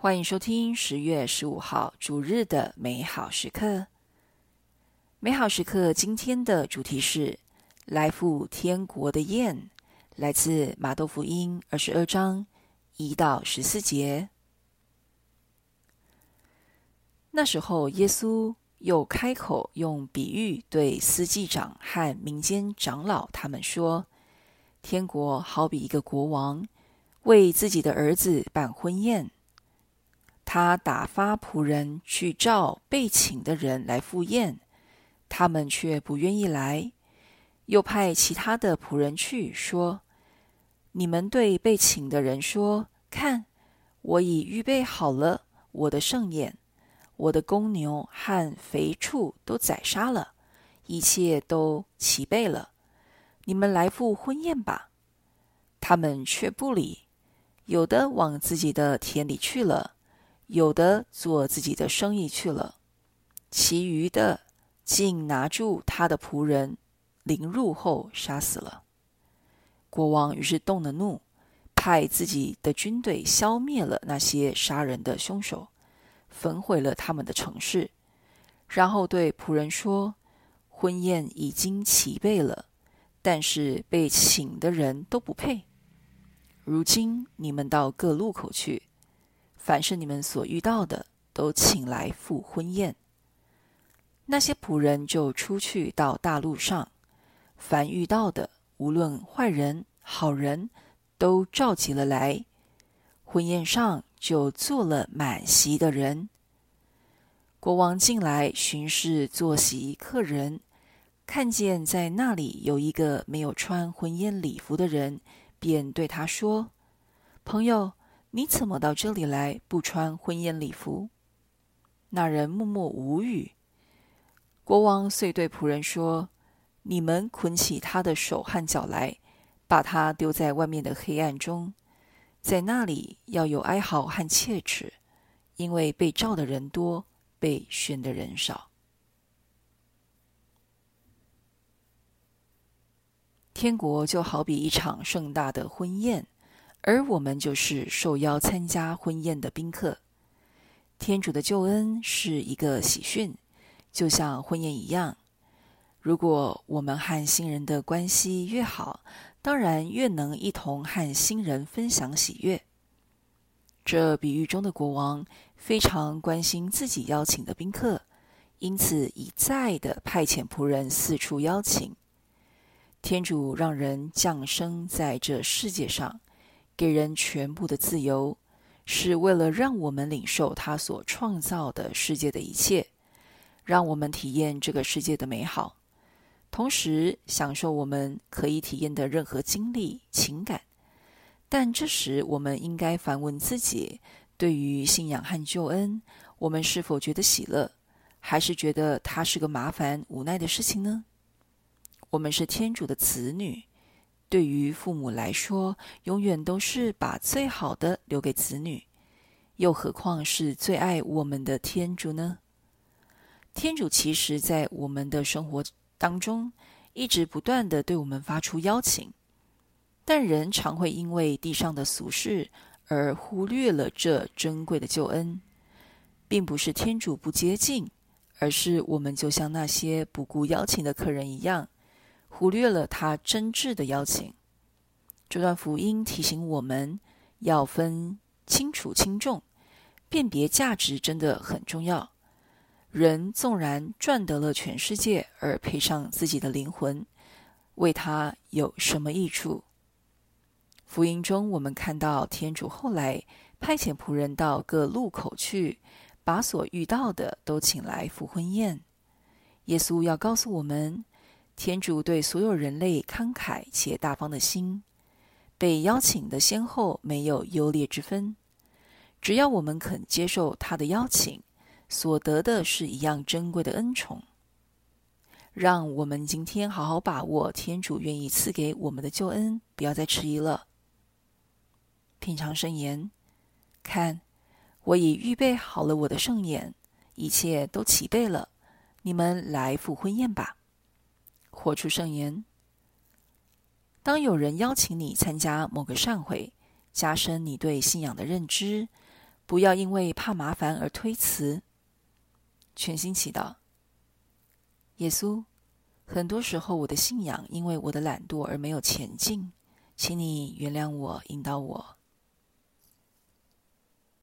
欢迎收听十月十五号主日的美好时刻。美好时刻今天的主题是“来赴天国的宴”，来自马窦福音二十二章一到十四节。那时候，耶稣又开口用比喻对司祭长和民间长老他们说：“天国好比一个国王为自己的儿子办婚宴。”他打发仆人去召被请的人来赴宴，他们却不愿意来；又派其他的仆人去说：“你们对被请的人说，看，我已预备好了我的盛宴，我的公牛和肥畜都宰杀了，一切都齐备了，你们来赴婚宴吧。”他们却不理，有的往自己的田里去了。有的做自己的生意去了，其余的竟拿住他的仆人，凌辱后杀死了。国王于是动了怒，派自己的军队消灭了那些杀人的凶手，焚毁了他们的城市，然后对仆人说：“婚宴已经齐备了，但是被请的人都不配。如今你们到各路口去。”凡是你们所遇到的，都请来赴婚宴。那些仆人就出去到大路上，凡遇到的，无论坏人好人，都召集了来。婚宴上就坐了满席的人。国王进来巡视坐席客人，看见在那里有一个没有穿婚宴礼服的人，便对他说：“朋友。”你怎么到这里来，不穿婚宴礼服？那人默默无语。国王遂对仆人说：“你们捆起他的手和脚来，把他丢在外面的黑暗中，在那里要有哀嚎和切齿，因为被召的人多，被选的人少。”天国就好比一场盛大的婚宴。而我们就是受邀参加婚宴的宾客。天主的救恩是一个喜讯，就像婚宴一样。如果我们和新人的关系越好，当然越能一同和新人分享喜悦。这比喻中的国王非常关心自己邀请的宾客，因此一再的派遣仆人四处邀请。天主让人降生在这世界上。给人全部的自由，是为了让我们领受他所创造的世界的一切，让我们体验这个世界的美好，同时享受我们可以体验的任何经历、情感。但这时，我们应该反问自己：对于信仰和救恩，我们是否觉得喜乐，还是觉得它是个麻烦、无奈的事情呢？我们是天主的子女。对于父母来说，永远都是把最好的留给子女，又何况是最爱我们的天主呢？天主其实，在我们的生活当中，一直不断的对我们发出邀请，但人常会因为地上的俗事而忽略了这珍贵的救恩，并不是天主不接近，而是我们就像那些不顾邀请的客人一样。忽略了他真挚的邀请。这段福音提醒我们要分清楚轻重，辨别价值真的很重要。人纵然赚得了全世界，而赔上自己的灵魂，为他有什么益处？福音中我们看到天主后来派遣仆人到各路口去，把所遇到的都请来赴婚宴。耶稣要告诉我们。天主对所有人类慷慨且大方的心，被邀请的先后没有优劣之分。只要我们肯接受他的邀请，所得的是一样珍贵的恩宠。让我们今天好好把握天主愿意赐给我们的救恩，不要再迟疑了。品尝圣言，看，我已预备好了我的盛宴，一切都齐备了，你们来赴婚宴吧。活出圣言。当有人邀请你参加某个善会，加深你对信仰的认知，不要因为怕麻烦而推辞。全心祈祷，耶稣，很多时候我的信仰因为我的懒惰而没有前进，请你原谅我，引导我。